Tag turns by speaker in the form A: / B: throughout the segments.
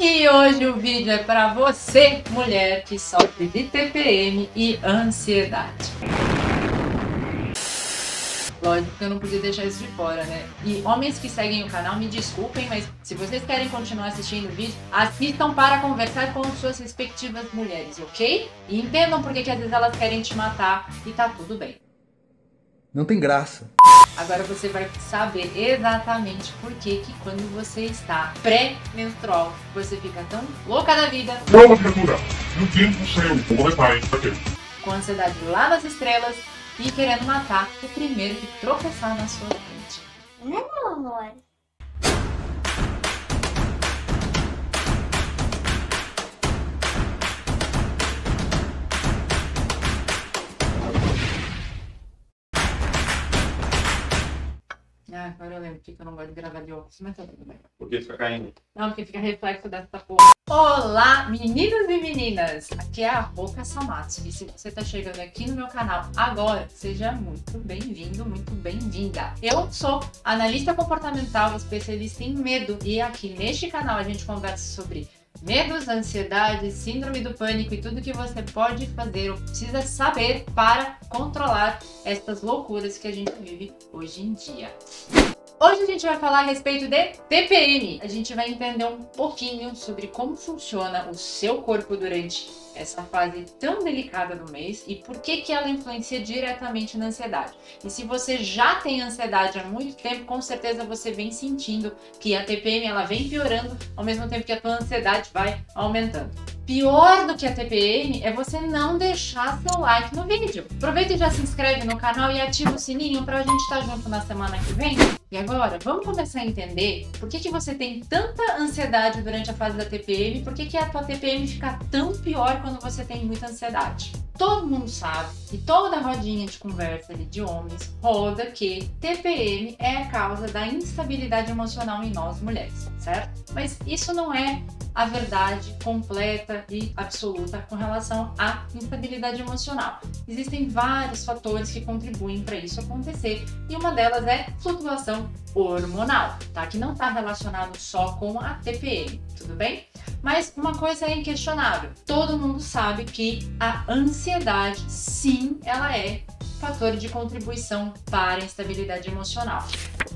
A: E hoje o vídeo é para você, mulher que sofre de TPM e ansiedade. Lógico que eu não podia deixar isso de fora, né? E homens que seguem o canal, me desculpem, mas se vocês querem continuar assistindo o vídeo, assistam para conversar com suas respectivas mulheres, ok? E entendam porque que às vezes elas querem te matar e tá tudo bem.
B: Não tem graça.
A: Agora você vai saber exatamente por que que quando você está pré-menstrual, você fica tão louca da vida.
C: Prova, criatura! Deus do céu! Vou começar, hein?
A: Com ansiedade lá nas estrelas e querendo matar o primeiro que tropeçar na sua frente.
D: Né, meu amor?
A: Ah, agora eu lembro que eu não gosto de gravar de óculos, mas tá tudo bem.
C: Por que fica caindo?
A: Não, porque fica reflexo dessa porra. Olá, meninos e meninas! Aqui é a Roca Samatsu. E se você tá chegando aqui no meu canal agora, seja muito bem-vindo, muito bem-vinda. Eu sou analista comportamental, especialista em medo. E aqui neste canal a gente conversa sobre medos, ansiedade, síndrome do pânico e tudo que você pode fazer ou precisa saber para controlar estas loucuras que a gente vive hoje em dia. Hoje a gente vai falar a respeito de TPM. A gente vai entender um pouquinho sobre como funciona o seu corpo durante essa fase tão delicada do mês e por que, que ela influencia diretamente na ansiedade. E se você já tem ansiedade há muito tempo, com certeza você vem sentindo que a TPM ela vem piorando ao mesmo tempo que a tua ansiedade vai aumentando. Pior do que a TPM é você não deixar seu like no vídeo. Aproveita e já se inscreve no canal e ativa o sininho para a gente estar junto na semana que vem. E agora, vamos começar a entender por que, que você tem tanta ansiedade durante a fase da TPM por que, que a tua TPM fica tão pior quando você tem muita ansiedade. Todo mundo sabe e toda rodinha de conversa ali de homens roda que TPM é a causa da instabilidade emocional em nós mulheres, certo? Mas isso não é a verdade completa e absoluta com relação à instabilidade emocional. Existem vários fatores que contribuem para isso acontecer e uma delas é flutuação hormonal, tá? Que não está relacionado só com a TPM, tudo bem? Mas uma coisa é inquestionável. Todo mundo sabe que a ansiedade, sim, ela é fator de contribuição para a instabilidade emocional.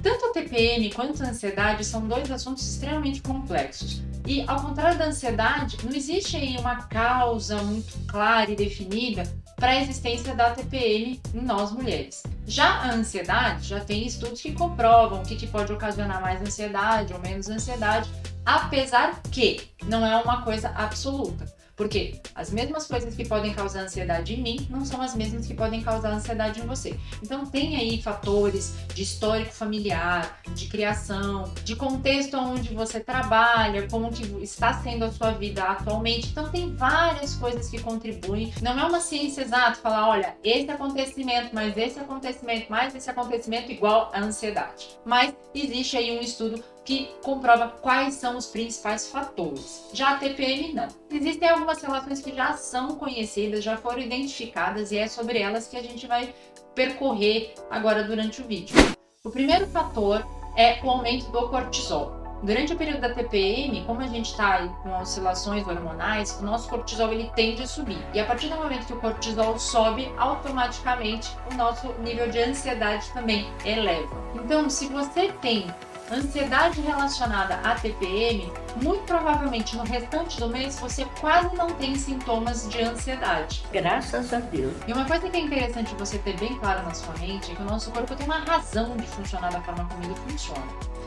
A: Tanto a TPM quanto a ansiedade são dois assuntos extremamente complexos. E ao contrário da ansiedade, não existe aí uma causa muito clara e definida para a existência da TPM em nós mulheres. Já a ansiedade, já tem estudos que comprovam o que, que pode ocasionar mais ansiedade ou menos ansiedade, apesar que não é uma coisa absoluta. Porque as mesmas coisas que podem causar ansiedade em mim não são as mesmas que podem causar ansiedade em você. Então tem aí fatores de histórico familiar, de criação, de contexto onde você trabalha, como que está sendo a sua vida atualmente. Então tem várias coisas que contribuem. Não é uma ciência exata falar, olha, esse acontecimento, mais esse acontecimento, mais esse acontecimento igual a ansiedade. Mas existe aí um estudo que comprova quais são os principais fatores. Já a TPM não. Existem algumas relações que já são conhecidas, já foram identificadas e é sobre elas que a gente vai percorrer agora durante o vídeo. O primeiro fator é o aumento do cortisol. Durante o período da TPM, como a gente está com oscilações hormonais, o nosso cortisol ele tende a subir. E a partir do momento que o cortisol sobe, automaticamente o nosso nível de ansiedade também eleva. Então, se você tem ansiedade relacionada à TPM, muito provavelmente no restante do mês você quase não tem sintomas de ansiedade.
D: Graças a Deus.
A: E uma coisa que é interessante você ter bem claro na sua mente é que o nosso corpo tem uma razão de funcionar da forma como ele funciona.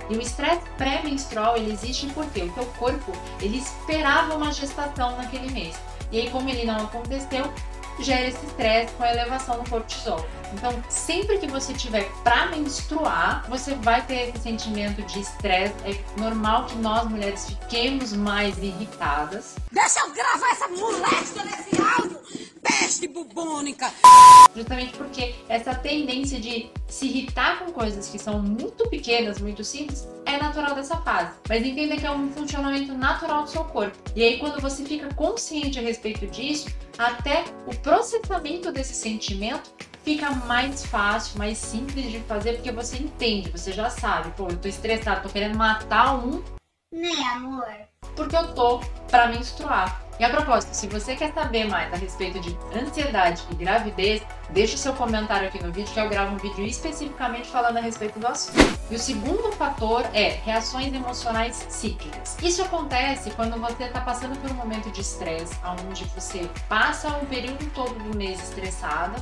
A: E o estresse pré-menstrual ele existe porque o teu corpo ele esperava uma gestação naquele mês. E aí como ele não aconteceu, gera esse estresse com a elevação do cortisol. Então, sempre que você tiver para menstruar, você vai ter esse sentimento de estresse. É normal que nós mulheres fiquemos mais irritadas.
E: Deixa eu gravar essa moléstia nesse áudio, peste bubônica.
A: Justamente porque essa tendência de se irritar com coisas que são muito pequenas, muito simples, é natural dessa fase. Mas entenda que é um funcionamento natural do seu corpo. E aí, quando você fica consciente a respeito disso, até o processamento desse sentimento fica mais fácil, mais simples de fazer, porque você entende, você já sabe, pô, eu tô estressado, tô querendo matar um
D: Né, amor?
A: Porque eu tô pra menstruar. E a propósito, se você quer saber mais a respeito de ansiedade e gravidez, deixa o seu comentário aqui no vídeo que eu gravo um vídeo especificamente falando a respeito do assunto. E o segundo fator é reações emocionais cíclicas. Isso acontece quando você está passando por um momento de estresse, onde você passa o período todo do mês estressada,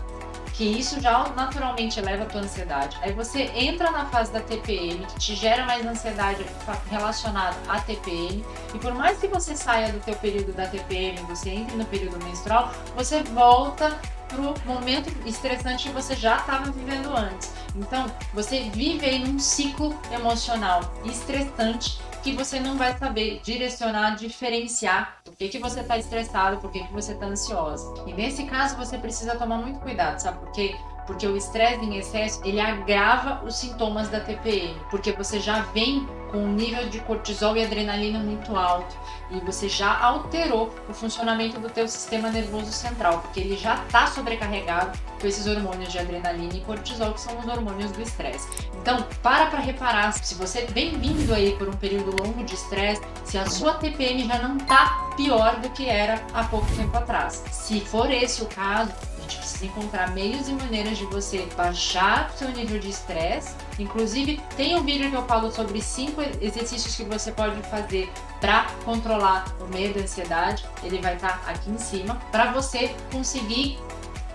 A: que isso já naturalmente eleva a tua ansiedade. Aí você entra na fase da TPM, que te gera mais ansiedade relacionada à TPM, e por mais que você saia do teu período da TPM, você entre no período menstrual, você volta pro momento estressante que você já estava vivendo antes. Então, você vive aí num ciclo emocional estressante que você não vai saber direcionar, diferenciar que, que você está estressado, por que, que você está ansiosa. E nesse caso você precisa tomar muito cuidado, sabe? Porque porque o estresse em excesso ele agrava os sintomas da TPM, porque você já vem com um nível de cortisol e adrenalina muito alto e você já alterou o funcionamento do teu sistema nervoso central, porque ele já está sobrecarregado com esses hormônios de adrenalina e cortisol, que são os hormônios do estresse. Então, para para reparar se você vem vindo aí por um período longo de estresse, se a sua TPM já não está pior do que era há pouco tempo atrás. Se for esse o caso, gente precisa encontrar meios e maneiras de você baixar o seu nível de estresse. Inclusive, tem um vídeo que eu falo sobre cinco exercícios que você pode fazer para controlar o medo a ansiedade. Ele vai estar tá aqui em cima para você conseguir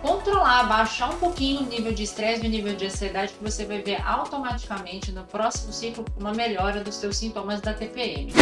A: controlar, baixar um pouquinho o nível de estresse o nível de ansiedade, que você vai ver automaticamente no próximo ciclo uma melhora dos seus sintomas da TPM.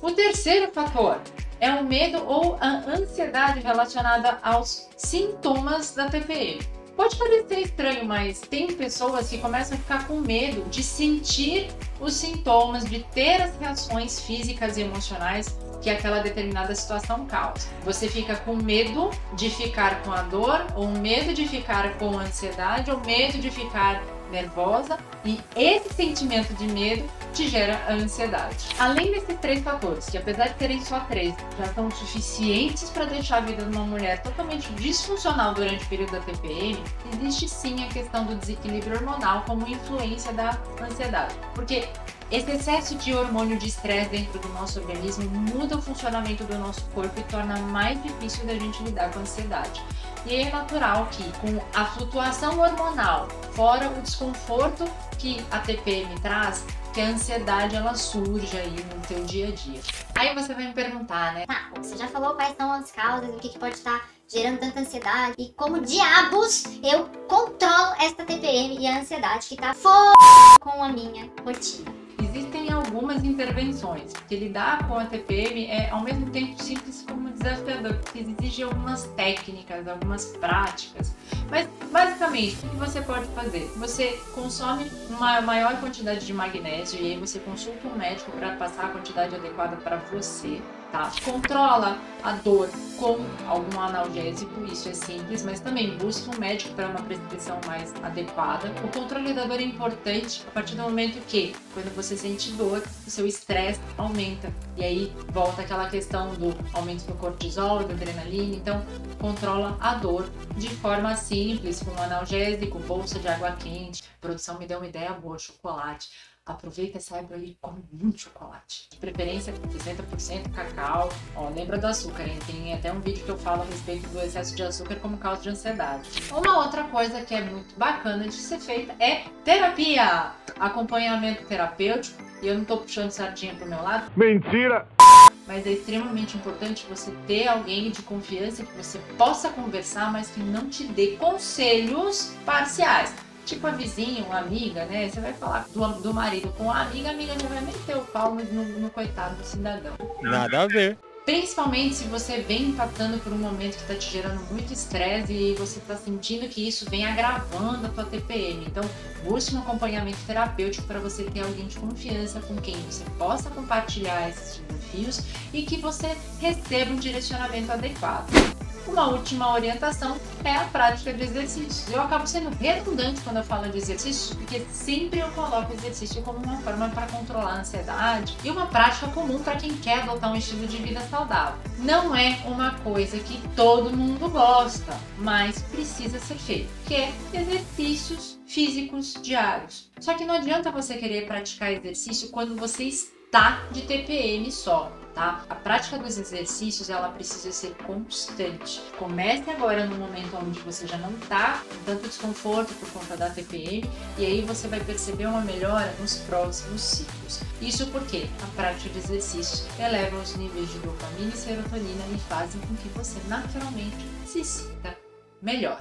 A: O terceiro fator é o medo ou a ansiedade relacionada aos sintomas da TPM. Pode parecer estranho, mas tem pessoas que começam a ficar com medo de sentir os sintomas, de ter as reações físicas e emocionais que aquela determinada situação causa. Você fica com medo de ficar com a dor, ou medo de ficar com ansiedade, ou medo de ficar nervosa, e esse sentimento de medo te gera ansiedade. Além desses três fatores, que apesar de terem só três, já são suficientes para deixar a vida de uma mulher totalmente disfuncional durante o período da TPM, existe sim a questão do desequilíbrio hormonal como influência da ansiedade. Porque esse excesso de hormônio de estresse dentro do nosso organismo muda o funcionamento do nosso corpo e torna mais difícil da gente lidar com a ansiedade. E é natural que, com a flutuação hormonal, fora o desconforto que a TPM traz, que a ansiedade ela surge aí no teu dia a dia. Aí você vai me perguntar, né?
D: Tá, você já falou quais são as causas, o que, que pode estar gerando tanta ansiedade e como diabos eu controlo esta TPM e a ansiedade que tá f com a minha rotina.
A: Existem algumas intervenções, porque lidar com a TPM é ao mesmo tempo simples como desafiador, porque exige algumas técnicas, algumas práticas. Mas basicamente, o que você pode fazer? Você consome uma maior quantidade de magnésio e aí você consulta um médico para passar a quantidade adequada para você tá? Controla a dor com algum analgésico, isso é simples, mas também busca um médico para uma prescrição mais adequada. O controle da dor é importante a partir do momento que, quando você sente dor, o seu estresse aumenta. E aí volta aquela questão do aumento do cortisol, da adrenalina. Então, controla a dor de forma simples, com um analgésico, bolsa de água quente. A produção me deu uma ideia boa, chocolate Aproveita essa época e come muito chocolate. De preferência 60% cacau. Ó, lembra do açúcar, hein? Tem até um vídeo que eu falo a respeito do excesso de açúcar como causa de ansiedade. Uma outra coisa que é muito bacana de ser feita é terapia! Acompanhamento terapêutico. E eu não tô puxando sardinha pro meu lado.
C: Mentira!
A: mas é extremamente importante você ter alguém de confiança que você possa conversar, mas que não te dê conselhos parciais tipo a vizinha, uma amiga, né? Você vai falar do, do marido com a amiga, a amiga já vai meter o pau no, no coitado do cidadão.
F: Nada a ver.
A: Principalmente se você vem passando por um momento que está te gerando muito estresse e você está sentindo que isso vem agravando a tua TPM. Então, busque um acompanhamento terapêutico para você ter alguém de confiança com quem você possa compartilhar esses desafios e que você receba um direcionamento adequado. Uma última orientação é a prática de exercícios. Eu acabo sendo redundante quando eu falo de exercícios, porque sempre eu coloco exercício como uma forma para controlar a ansiedade e uma prática comum para quem quer adotar um estilo de vida saudável. Não é uma coisa que todo mundo gosta, mas precisa ser feito, que é exercícios físicos diários. Só que não adianta você querer praticar exercício quando você está tá de TPM só. Tá? A prática dos exercícios ela precisa ser constante. Comece agora no momento onde você já não está com tanto desconforto por conta da TPM e aí você vai perceber uma melhora nos próximos ciclos. Isso porque a prática de exercícios eleva os níveis de dopamina e serotonina e fazem com que você naturalmente se sinta melhor.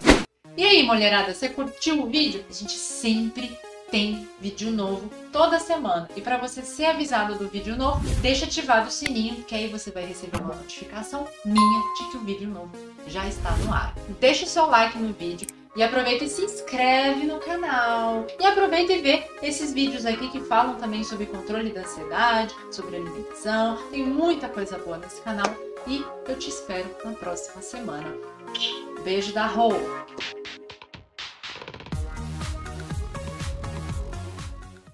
A: E aí, mulherada, você curtiu o vídeo? A gente sempre tem vídeo novo toda semana. E para você ser avisado do vídeo novo, deixa ativado o sininho, que aí você vai receber uma notificação minha de que o vídeo novo já está no ar. Deixa o seu like no vídeo. E aproveita e se inscreve no canal. E aproveita e vê esses vídeos aqui que falam também sobre controle da ansiedade, sobre alimentação. Tem muita coisa boa nesse canal. E eu te espero na próxima semana. Beijo da Rô!